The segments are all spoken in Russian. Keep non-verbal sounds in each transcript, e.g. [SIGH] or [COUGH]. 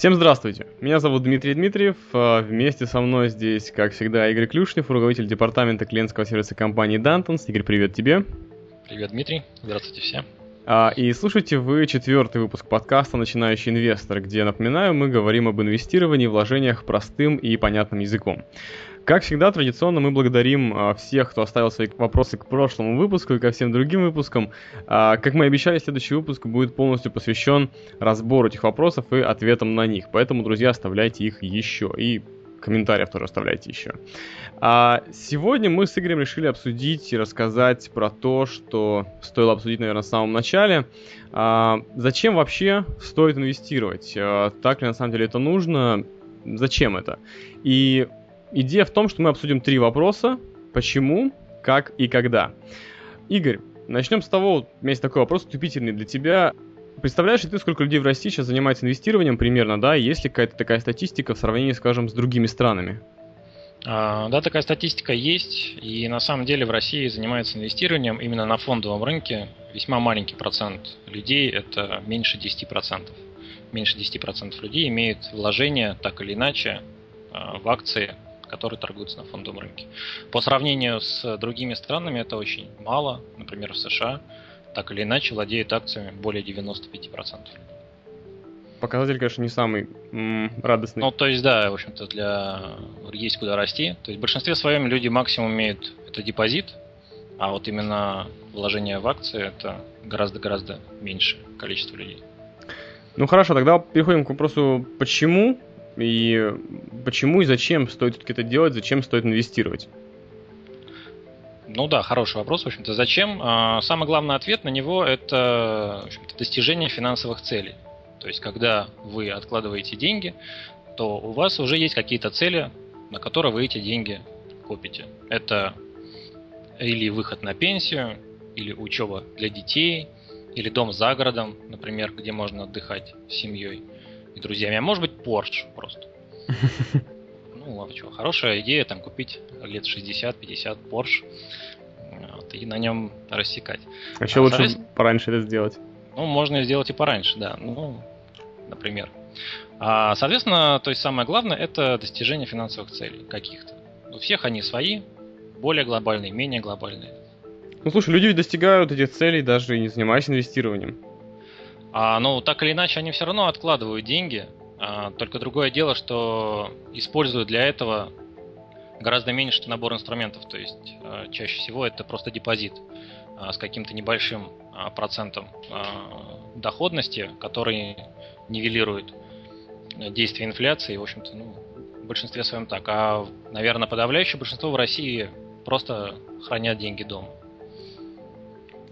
Всем здравствуйте, меня зовут Дмитрий Дмитриев, а, вместе со мной здесь, как всегда, Игорь Клюшнев, руководитель департамента клиентского сервиса компании Dantons. Игорь, привет тебе. Привет, Дмитрий, здравствуйте все. А, и слушайте вы четвертый выпуск подкаста «Начинающий инвестор», где, напоминаю, мы говорим об инвестировании вложениях простым и понятным языком. Как всегда, традиционно мы благодарим а, всех, кто оставил свои вопросы к прошлому выпуску и ко всем другим выпускам. А, как мы обещали, следующий выпуск будет полностью посвящен разбору этих вопросов и ответам на них. Поэтому, друзья, оставляйте их еще. И комментариев тоже оставляйте еще. А сегодня мы с Игорем решили обсудить и рассказать про то, что стоило обсудить, наверное, в самом начале. Зачем вообще стоит инвестировать? Так ли на самом деле это нужно? Зачем это? И идея в том, что мы обсудим три вопроса. Почему, как и когда. Игорь, начнем с того, у меня есть такой вопрос тупительный для тебя. Представляешь ли ты, сколько людей в России сейчас занимается инвестированием примерно, да? Есть ли какая-то такая статистика в сравнении, скажем, с другими странами? А, да, такая статистика есть, и на самом деле в России занимается инвестированием именно на фондовом рынке весьма маленький процент людей, это меньше 10%. Меньше 10% людей имеют вложения так или иначе а, в акции которые торгуются на фондовом рынке. По сравнению с другими странами это очень мало. Например, в США так или иначе владеют акциями более 95%. Показатель, конечно, не самый м- радостный. Ну, то есть, да, в общем-то, для есть куда расти. То есть, в большинстве своем люди максимум имеют это депозит, а вот именно вложение в акции это гораздо-гораздо меньше количество людей. Ну хорошо, тогда переходим к вопросу, почему и почему и зачем стоит все-таки это делать, зачем стоит инвестировать? Ну да, хороший вопрос, в общем-то. Зачем? А, самый главный ответ на него – это достижение финансовых целей. То есть, когда вы откладываете деньги, то у вас уже есть какие-то цели, на которые вы эти деньги копите. Это или выход на пенсию, или учеба для детей, или дом за городом, например, где можно отдыхать с семьей и друзьями. А может быть Porsche просто. [LAUGHS] Ну, ладно, что, хорошая идея там купить лет 60-50 Porsche вот, и на нем рассекать. А еще а, лучше пораньше это сделать. Ну, можно сделать и пораньше, да. Ну, например. А, соответственно, то есть самое главное это достижение финансовых целей каких-то. У всех они свои, более глобальные, менее глобальные. Ну слушай, люди достигают этих целей даже не занимаясь инвестированием. А, ну, так или иначе, они все равно откладывают деньги. А, только другое дело, что используют для этого гораздо меньше набор инструментов. То есть а, чаще всего это просто депозит а, с каким-то небольшим а, процентом а, доходности, который нивелирует действие инфляции. В общем-то, ну, в большинстве своем так. А, наверное, подавляющее большинство в России просто хранят деньги дома.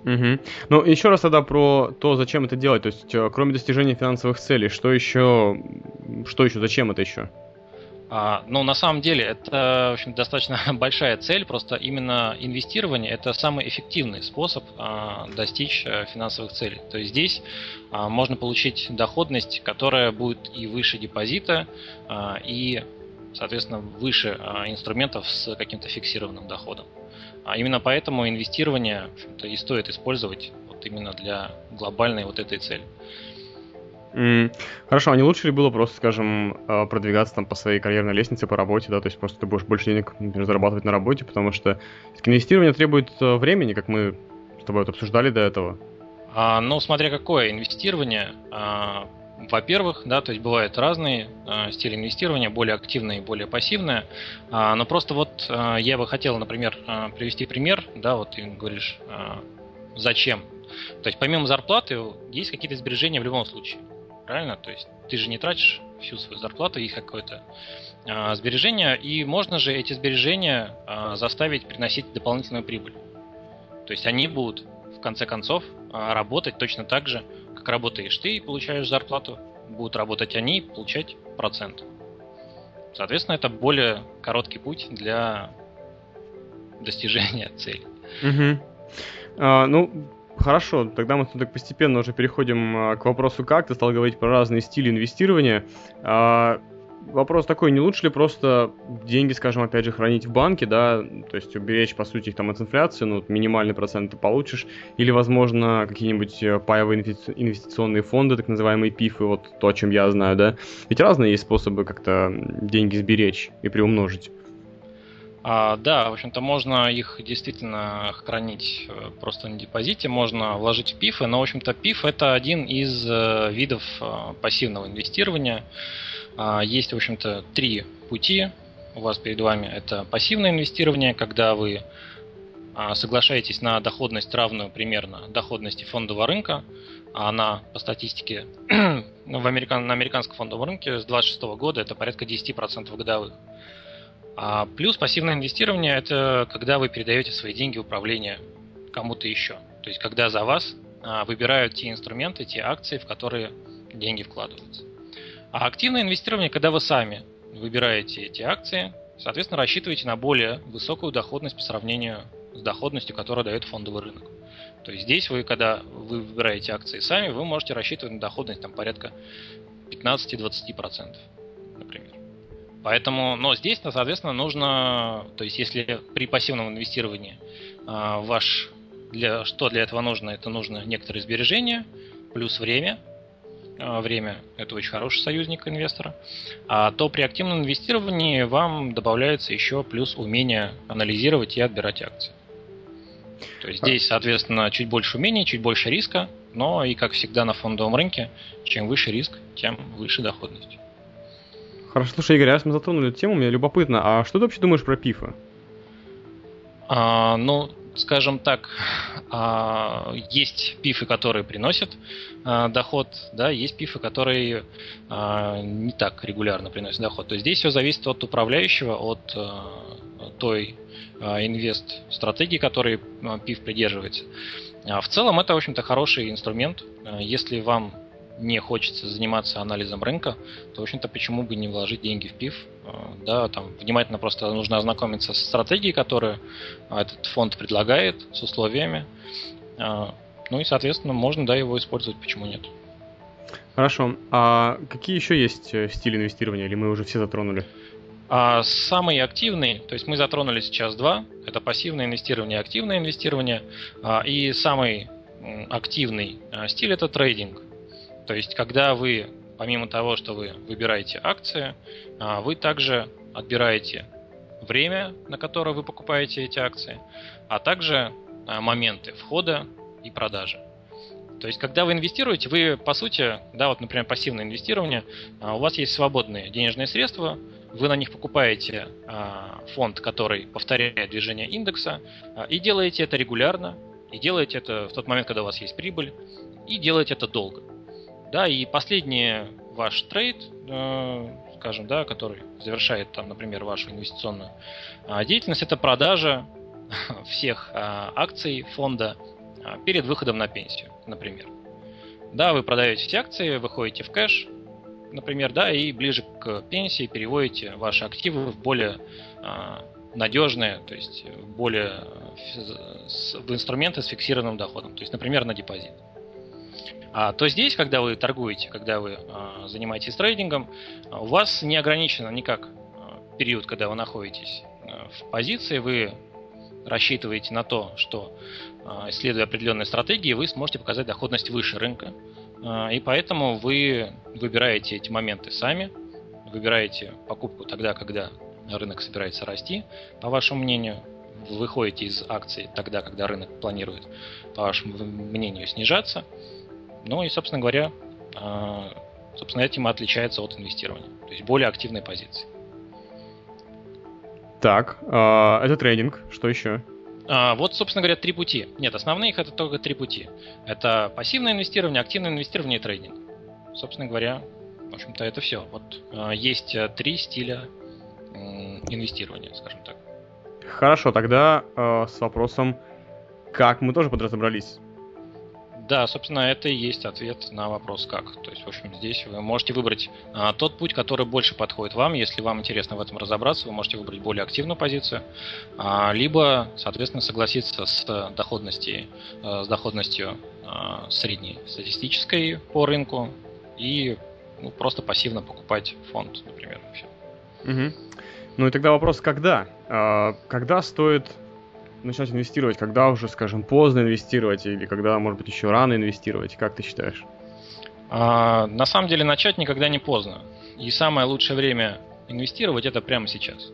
Угу. Ну, еще раз тогда про то, зачем это делать. То есть, э, кроме достижения финансовых целей, что еще, что еще, зачем это еще? А, ну, на самом деле, это, в общем, достаточно [LAUGHS] большая цель. Просто именно инвестирование – это самый эффективный способ а, достичь а, финансовых целей. То есть здесь а, можно получить доходность, которая будет и выше депозита, а, и, соответственно, выше а, инструментов с каким-то фиксированным доходом. А именно поэтому инвестирование и стоит использовать вот именно для глобальной вот этой цели. Mm. Хорошо, а не лучше ли было просто, скажем, а, продвигаться там по своей карьерной лестнице, по работе, да, то есть просто ты будешь больше денег, например, зарабатывать на работе, потому что инвестирование требует э, времени, как мы с тобой вот обсуждали до этого. А, ну, смотря какое инвестирование, а, во-первых, да, то есть бывают разные э, стили инвестирования, более активные, более пассивные. Э, но просто вот э, я бы хотел, например, э, привести пример, да, вот ты говоришь, э, зачем. То есть помимо зарплаты есть какие-то сбережения в любом случае, правильно? То есть ты же не тратишь всю свою зарплату, есть какое-то э, сбережение, и можно же эти сбережения э, заставить приносить дополнительную прибыль. То есть они будут в конце концов э, работать точно так же, как работаешь ты и получаешь зарплату, будут работать они получать процент. Соответственно, это более короткий путь для достижения [LAUGHS] цели. Угу. А, ну, хорошо, тогда мы тут постепенно уже переходим а, к вопросу как. Ты стал говорить про разные стили инвестирования. А, вопрос такой, не лучше ли просто деньги, скажем, опять же, хранить в банке, да, то есть уберечь, по сути, их там от инфляции, ну, минимальный процент ты получишь, или, возможно, какие-нибудь э, паевые инвестиционные фонды, так называемые ПИФы, вот то, о чем я знаю, да, ведь разные есть способы как-то деньги сберечь и приумножить. А, да, в общем-то, можно их действительно хранить э, просто на депозите, можно вложить в ПИФы, но, в общем-то, ПИФ это один из э, видов пассивного инвестирования. А, есть, в общем-то, три пути у вас перед вами. Это пассивное инвестирование, когда вы а, соглашаетесь на доходность равную примерно доходности фондового рынка, а она по статистике [CLEARS THROAT] в американ, на американском фондовом рынке с 26 года это порядка 10% годовых. А плюс пассивное инвестирование это когда вы передаете свои деньги в управление кому-то еще. То есть когда за вас выбирают те инструменты, те акции, в которые деньги вкладываются. А активное инвестирование, когда вы сами выбираете эти акции, соответственно, рассчитываете на более высокую доходность по сравнению с доходностью, которую дает фондовый рынок. То есть здесь вы, когда вы выбираете акции сами, вы можете рассчитывать на доходность там, порядка 15-20%, например. Поэтому, но здесь, соответственно, нужно, то есть если при пассивном инвестировании а, ваш, для, что для этого нужно, это нужно некоторые сбережения, плюс время, время – это очень хороший союзник инвестора, а то при активном инвестировании вам добавляется еще плюс умение анализировать и отбирать акции. То есть здесь, соответственно, чуть больше умений, чуть больше риска, но и, как всегда на фондовом рынке, чем выше риск, тем выше доходность. Хорошо, слушай, Игорь, раз мы затронули эту тему, мне любопытно, а что ты вообще думаешь про пифы? А, ну, скажем так, а, есть пифы, которые приносят а, доход, да, есть пифы, которые а, не так регулярно приносят доход. То есть здесь все зависит от управляющего, от той инвест-стратегии, которой пиф придерживается. В целом это, в общем-то, хороший инструмент. Если вам не хочется заниматься анализом рынка, то, в общем-то, почему бы не вложить деньги в ПИФ? А, да, там внимательно просто нужно ознакомиться с стратегией, которую этот фонд предлагает, с условиями. А, ну и, соответственно, можно, да, его использовать, почему нет. Хорошо. А какие еще есть э, стили инвестирования, или мы уже все затронули? А самый активный, то есть мы затронули сейчас два, это пассивное инвестирование и активное инвестирование. А, и самый активный стиль это трейдинг. То есть, когда вы, помимо того, что вы выбираете акции, а, вы также отбираете время, на которое вы покупаете эти акции, а также а, моменты входа и продажи. То есть, когда вы инвестируете, вы, по сути, да, вот, например, пассивное инвестирование, а, у вас есть свободные денежные средства, вы на них покупаете фонд, который повторяет движение индекса, и делаете это регулярно, и делаете это в тот момент, когда у вас есть прибыль, и делаете это долго. Да, и последний ваш трейд, э, скажем, да, который завершает, там, например, вашу инвестиционную э, деятельность, это продажа [LAUGHS] всех э, акций фонда э, перед выходом на пенсию, например. Да, вы продаете эти акции, выходите в кэш, например, да, и ближе к пенсии переводите ваши активы в более надежные, то есть более в инструменты с фиксированным доходом, то есть, например, на депозит. А, то здесь, когда вы торгуете, когда вы а, занимаетесь трейдингом, у вас не ограничено никак а, период, когда вы находитесь а, в позиции, вы рассчитываете на то, что, а, исследуя определенные стратегии, вы сможете показать доходность выше рынка. А, и поэтому вы выбираете эти моменты сами, выбираете покупку тогда, когда рынок собирается расти, по вашему мнению, выходите из акций тогда, когда рынок планирует, по вашему мнению, снижаться – ну и, собственно говоря, а, собственно, этим отличается от инвестирования. То есть более активной позиции. Так, а, это трейдинг. Что еще? А, вот, собственно говоря, три пути. Нет, основные их это только три пути. Это пассивное инвестирование, активное инвестирование и трейдинг. Собственно говоря, в общем-то, это все. Вот есть э, три стиля инвестирования, скажем так. Хорошо, тогда с вопросом, как мы тоже подразобрались. Да, собственно, это и есть ответ на вопрос как. То есть, в общем, здесь вы можете выбрать а, тот путь, который больше подходит вам. Если вам интересно в этом разобраться, вы можете выбрать более активную позицию, а, либо, соответственно, согласиться с доходностью, а, с доходностью а, средней статистической по рынку и ну, просто пассивно покупать фонд, например. Угу. Ну и тогда вопрос, когда? А, когда стоит начать инвестировать? Когда уже, скажем, поздно инвестировать? Или когда, может быть, еще рано инвестировать? Как ты считаешь? А, на самом деле начать никогда не поздно. И самое лучшее время инвестировать это прямо сейчас.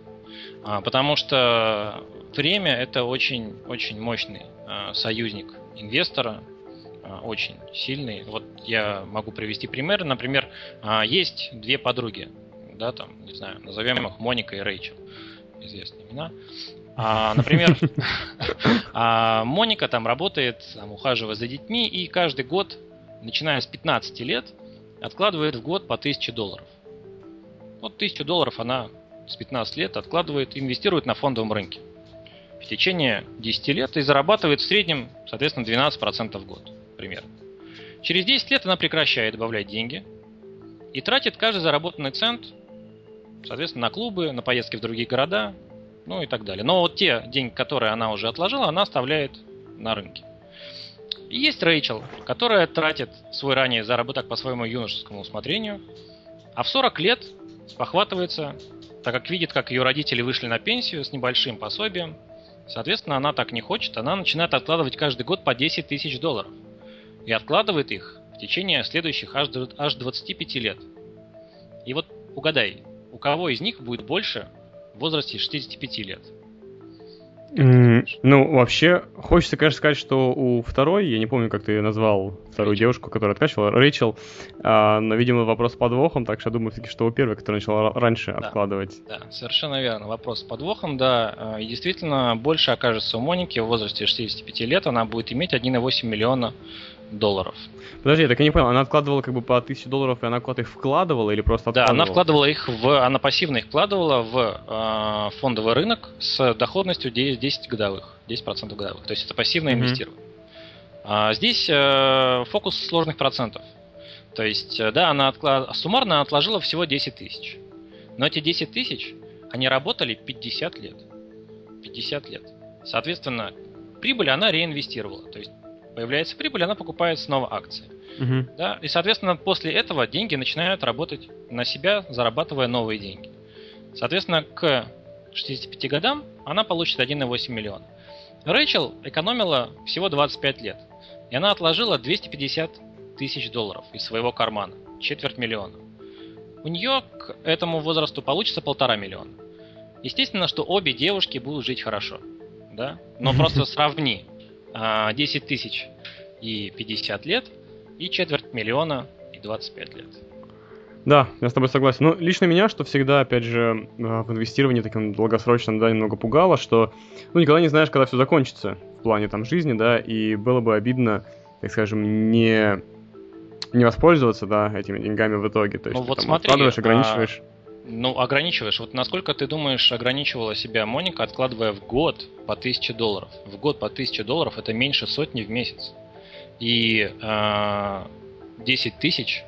А, потому что время это очень, очень мощный а, союзник инвестора, а, очень сильный. Вот я могу привести пример. Например, а, есть две подруги, да, там, не знаю, назовем их Моника и Рэйчел, известные имена. А, например, [LAUGHS] а, Моника там работает, там, ухаживая за детьми, и каждый год начиная с 15 лет, откладывает в год по 1000 долларов. Вот 1000 долларов она с 15 лет откладывает, инвестирует на фондовом рынке. В течение 10 лет и зарабатывает в среднем, соответственно, 12% в год примерно. Через 10 лет она прекращает добавлять деньги и тратит каждый заработанный цент, соответственно, на клубы, на поездки в другие города, ну и так далее. Но вот те деньги, которые она уже отложила, она оставляет на рынке. И есть Рэйчел, которая тратит свой ранее заработок по своему юношескому усмотрению, а в 40 лет спохватывается, так как видит, как ее родители вышли на пенсию с небольшим пособием. Соответственно, она так не хочет, она начинает откладывать каждый год по 10 тысяч долларов. И откладывает их в течение следующих аж 25 лет. И вот угадай, у кого из них будет больше в возрасте 65 лет? Mm, ну, вообще, хочется, конечно, сказать, что у второй, я не помню, как ты назвал вторую Рэйчел. девушку, которая откачивала, Рэйчел, а, но, видимо, вопрос с подвохом, так что я думаю, все-таки, что у первой, которая начала раньше да, откладывать. Да, совершенно верно. Вопрос с подвохом, да. А, и действительно, больше окажется у Моники в возрасте 65 лет, она будет иметь 1,8 миллиона долларов. Подожди, я так и не понял, она откладывала как бы по 1000 долларов, и она куда-то их вкладывала или просто откладывала? Да, она вкладывала их в, она пассивно их вкладывала в э, фондовый рынок с доходностью 10 годовых, 10% годовых. То есть это пассивное mm-hmm. инвестирование. А здесь э, фокус сложных процентов. То есть, э, да, она отклад... суммарно отложила всего 10 тысяч. Но эти 10 тысяч, они работали 50 лет. 50 лет. Соответственно, прибыль она реинвестировала. То есть появляется прибыль, она покупает снова акции. Угу. Да? И, соответственно, после этого деньги начинают работать на себя, зарабатывая новые деньги. Соответственно, к 65 годам она получит 1,8 миллиона. Рэйчел экономила всего 25 лет. И она отложила 250 тысяч долларов из своего кармана. Четверть миллиона. У нее к этому возрасту получится полтора миллиона. Естественно, что обе девушки будут жить хорошо. Да? Но просто [LAUGHS] сравни 10 а, тысяч и 50 лет, и четверть миллиона и 25 лет. Да, я с тобой согласен. Ну, лично меня, что всегда, опять же, а, в инвестировании таким долгосрочном, да, немного пугало, что, ну, никогда не знаешь, когда все закончится в плане там жизни, да, и было бы обидно, так скажем, не не воспользоваться, да, этими деньгами в итоге. То есть ну, ты, вот там, смотри, откладываешь, ограничиваешь. А ну, ограничиваешь. Вот насколько ты думаешь, ограничивала себя Моника, откладывая в год по 1000 долларов? В год по 1000 долларов это меньше сотни в месяц. И э, 10 тысяч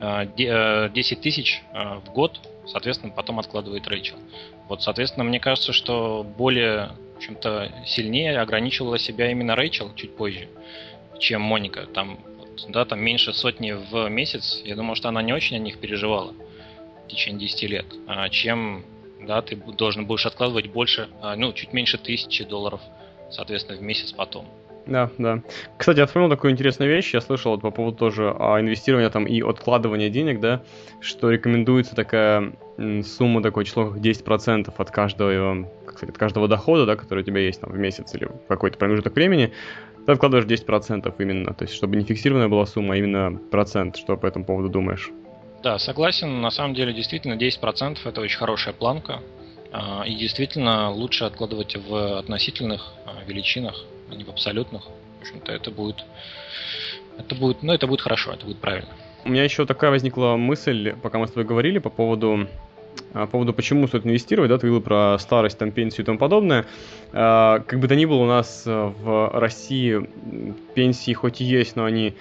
э, 10 э, тысяч э, в год, соответственно, потом откладывает Рэйчел. Вот, соответственно, мне кажется, что более, в общем-то, сильнее ограничивала себя именно Рэйчел чуть позже, чем Моника. Там, да, там меньше сотни в месяц. Я думаю, что она не очень о них переживала в течение 10 лет, а чем да, ты должен будешь откладывать больше, а, ну, чуть меньше тысячи долларов, соответственно, в месяц потом. Да, да. Кстати, я вспомнил такую интересную вещь. Я слышал вот по поводу тоже а, инвестирования там и откладывания денег, да, что рекомендуется такая сумма, такое число, как 10% от каждого, как сказать, от каждого дохода, да, который у тебя есть там в месяц или в какой-то промежуток времени, ты откладываешь 10% именно. То есть, чтобы не фиксированная была сумма, а именно процент. Что по этому поводу думаешь? Да, согласен. На самом деле, действительно, 10% это очень хорошая планка. А, и действительно лучше откладывать в относительных а, величинах, а не в абсолютных. В общем-то, это будет, это будет, ну, это будет хорошо, это будет правильно. У меня еще такая возникла мысль, пока мы с тобой говорили, по поводу по поводу, почему стоит инвестировать, да, ты говорил про старость, там, пенсию и тому подобное. Как бы то ни было, у нас в России пенсии хоть и есть, но они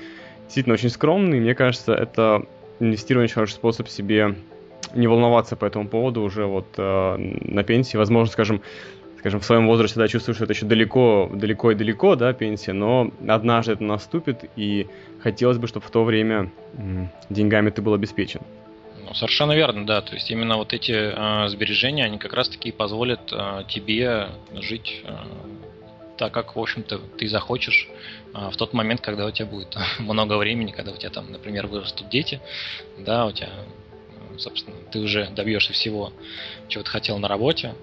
действительно очень скромные. Мне кажется, это инвестирование очень хороший способ себе не волноваться по этому поводу уже вот э, на пенсии. Возможно, скажем, скажем, в своем возрасте, да, чувствую, что это еще далеко, далеко и далеко, да, пенсия, но однажды это наступит, и хотелось бы, чтобы в то время деньгами ты был обеспечен. Ну, совершенно верно, да. То есть именно вот эти э, сбережения, они как раз-таки позволят э, тебе жить э, так, как, в общем-то, ты захочешь э, в тот момент, когда у тебя будет [LAUGHS] много времени, когда у тебя там, например, вырастут дети, да, у тебя, собственно, ты уже добьешься всего, чего ты хотел на работе,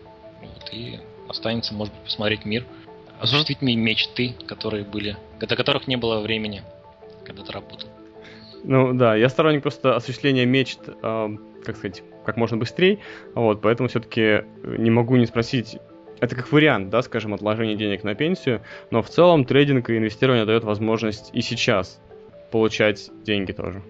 вот, и останется, может быть, посмотреть мир, осуществить мечты, которые были, до которых не было времени, когда ты работал. Ну да, я сторонник просто осуществления мечт, э, как сказать, как можно быстрее, вот, поэтому все-таки не могу не спросить, это как вариант, да, скажем, отложения денег на пенсию, но в целом трейдинг и инвестирование дает возможность и сейчас получать деньги тоже.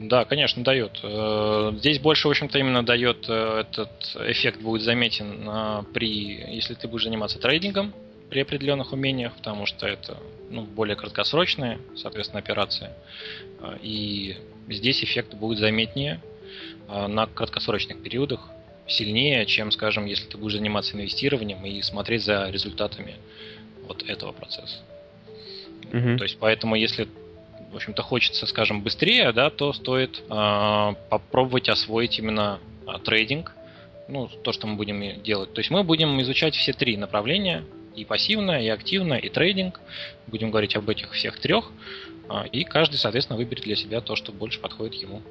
Да, конечно, дает. Э, здесь больше, в общем-то, именно дает э, этот эффект будет заметен э, при, если ты будешь заниматься трейдингом при определенных умениях, потому что это ну, более краткосрочные, соответственно, операции. И здесь эффект будет заметнее на краткосрочных периодах, сильнее, чем, скажем, если ты будешь заниматься инвестированием и смотреть за результатами вот этого процесса. Угу. То есть, поэтому, если в общем-то, хочется, скажем, быстрее, да, то стоит э, попробовать освоить именно э, трейдинг, ну, то, что мы будем делать. То есть мы будем изучать все три направления, и пассивное, и активное, и трейдинг. Будем говорить об этих всех трех, э, и каждый, соответственно, выберет для себя то, что больше подходит ему.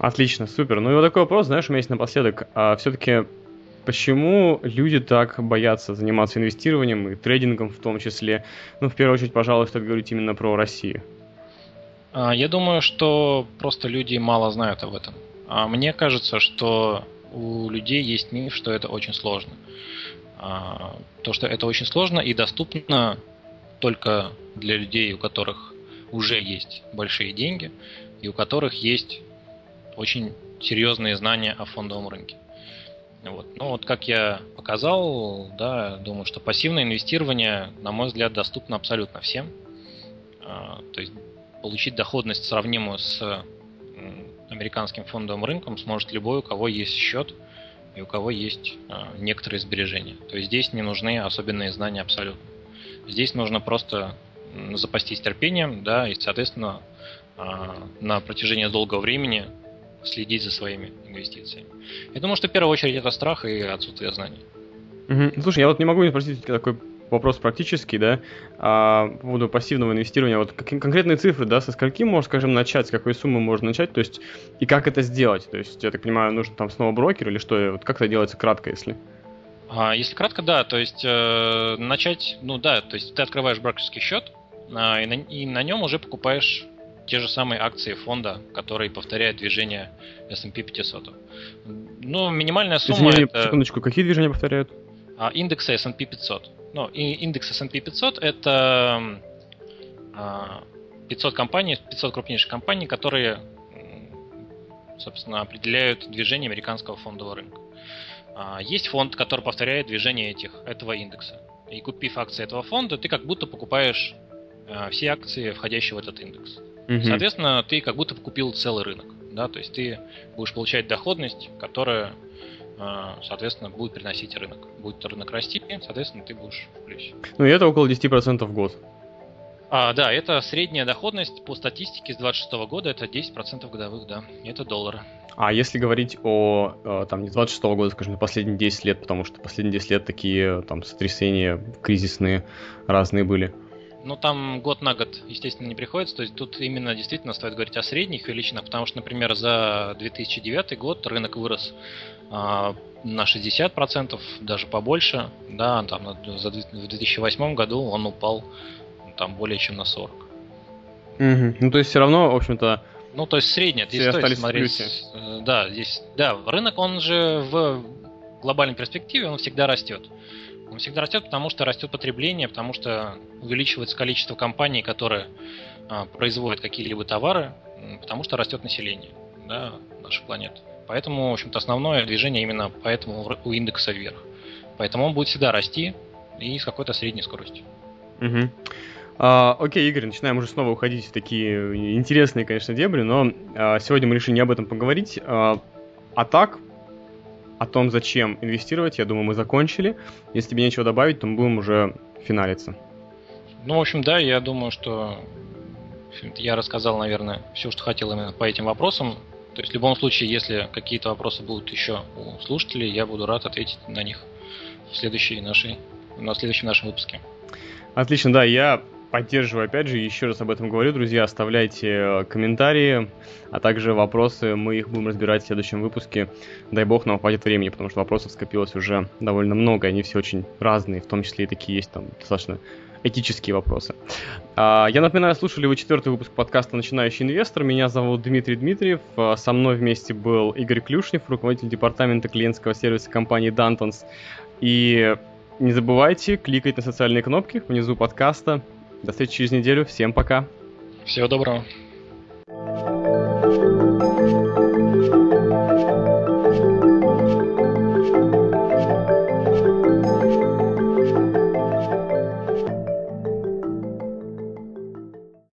Отлично, супер. Ну и вот такой вопрос, знаешь, у меня есть напоследок. А все-таки Почему люди так боятся заниматься инвестированием и трейдингом в том числе? Ну, в первую очередь, пожалуй, стоит говорить именно про Россию. А, я думаю, что просто люди мало знают об этом. А мне кажется, что у людей есть миф, что это очень сложно. А, то, что это очень сложно и доступно только для людей, у которых уже есть большие деньги и у которых есть очень серьезные знания о фондовом рынке. Вот. Ну вот как я показал, да, думаю, что пассивное инвестирование, на мой взгляд, доступно абсолютно всем. То есть получить доходность, сравнимую с американским фондовым рынком, сможет любой, у кого есть счет и у кого есть а, некоторые сбережения. То есть здесь не нужны особенные знания абсолютно. Здесь нужно просто запастись терпением, да, и, соответственно, а, на протяжении долгого времени следить за своими инвестициями. Я думаю, что в первую очередь это страх и отсутствие знаний. Угу. Слушай, я вот не могу не спросить такой вопрос практический, да, а, по поводу пассивного инвестирования, вот какие конкретные цифры, да, со скольки можно, скажем, начать, с какой суммы можно начать, то есть, и как это сделать, то есть, я так понимаю, нужно там снова брокер или что, вот как это делается кратко, если? А, если кратко, да, то есть, э, начать, ну да, то есть, ты открываешь брокерский счет, э, и, на, и на нем уже покупаешь те же самые акции фонда, которые повторяют движение S&P 500. Ну, минимальная сумма... Извини, это... секундочку, какие движения повторяют? А, индексы S&P 500. Ну, индекс S&P 500 это 500 а, компаний, 500 крупнейших компаний, которые, собственно, определяют движение американского фондового рынка. А, есть фонд, который повторяет движение этих, этого индекса. И купив акции этого фонда, ты как будто покупаешь а, все акции, входящие в этот индекс. Угу. Соответственно, ты как будто купил целый рынок. Да? То есть ты будешь получать доходность, которая а, соответственно, будет приносить рынок. Будет рынок расти, соответственно, ты будешь в плюсе. Ну и это около 10% в год. А, да, это средняя доходность по статистике с 26 года, это 10% годовых, да, это доллары. А если говорить о, э, там, не 26 -го года, скажем, последние 10 лет, потому что последние 10 лет такие, там, сотрясения кризисные разные были. Ну, там год на год, естественно, не приходится. То есть тут именно действительно стоит говорить о средних величинах, потому что, например, за 2009 год рынок вырос а, на 60%, даже побольше. Да, там в 2008 году он упал там более чем на 40. Угу. Ну, то есть все равно, в общем-то, ну, то есть средняя, здесь стоит остались смотреть. Э, да, здесь, да, рынок, он же в глобальной перспективе, он всегда растет. Он всегда растет, потому что растет потребление, потому что увеличивается количество компаний, которые а, производят какие-либо товары, потому что растет население да, нашей планеты. Поэтому, в общем-то, основное движение именно поэтому у индекса вверх. Поэтому он будет всегда расти и с какой-то средней скоростью. Угу. А, окей, Игорь, начинаем уже снова уходить в такие интересные, конечно, дебри, но а, сегодня мы решили не об этом поговорить. А, а так, о том, зачем инвестировать, я думаю, мы закончили. Если тебе нечего добавить, то мы будем уже финалиться. Ну, в общем, да, я думаю, что я рассказал, наверное, все, что хотел именно по этим вопросам. То есть в любом случае, если какие-то вопросы будут еще у слушателей, я буду рад ответить на них в следующей нашей, на следующем нашем выпуске. Отлично, да, я поддерживаю, опять же, еще раз об этом говорю, друзья, оставляйте э, комментарии, а также вопросы, мы их будем разбирать в следующем выпуске. Дай бог нам хватит времени, потому что вопросов скопилось уже довольно много, они все очень разные, в том числе и такие есть там достаточно этические вопросы. А, я напоминаю, слушали вы четвертый выпуск подкаста «Начинающий инвестор». Меня зовут Дмитрий Дмитриев. А, со мной вместе был Игорь Клюшнев, руководитель департамента клиентского сервиса компании Dantons. И не забывайте кликать на социальные кнопки внизу подкаста. До встречи через неделю. Всем пока. Всего доброго.